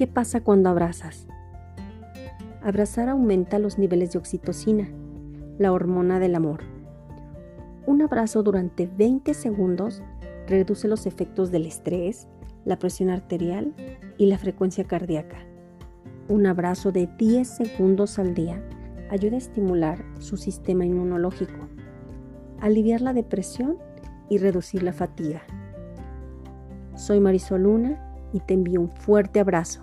¿Qué pasa cuando abrazas? Abrazar aumenta los niveles de oxitocina, la hormona del amor. Un abrazo durante 20 segundos reduce los efectos del estrés, la presión arterial y la frecuencia cardíaca. Un abrazo de 10 segundos al día ayuda a estimular su sistema inmunológico, aliviar la depresión y reducir la fatiga. Soy Marisol Luna y te envío un fuerte abrazo.